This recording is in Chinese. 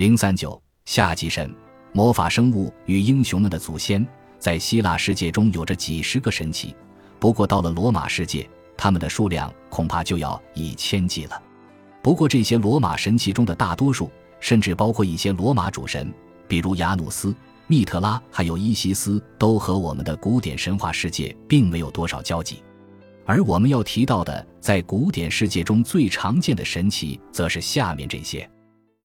零三九下级神魔法生物与英雄们的祖先，在希腊世界中有着几十个神奇，不过到了罗马世界，他们的数量恐怕就要以千计了。不过这些罗马神奇中的大多数，甚至包括一些罗马主神，比如雅努斯、密特拉，还有伊西斯，都和我们的古典神话世界并没有多少交集。而我们要提到的，在古典世界中最常见的神奇，则是下面这些。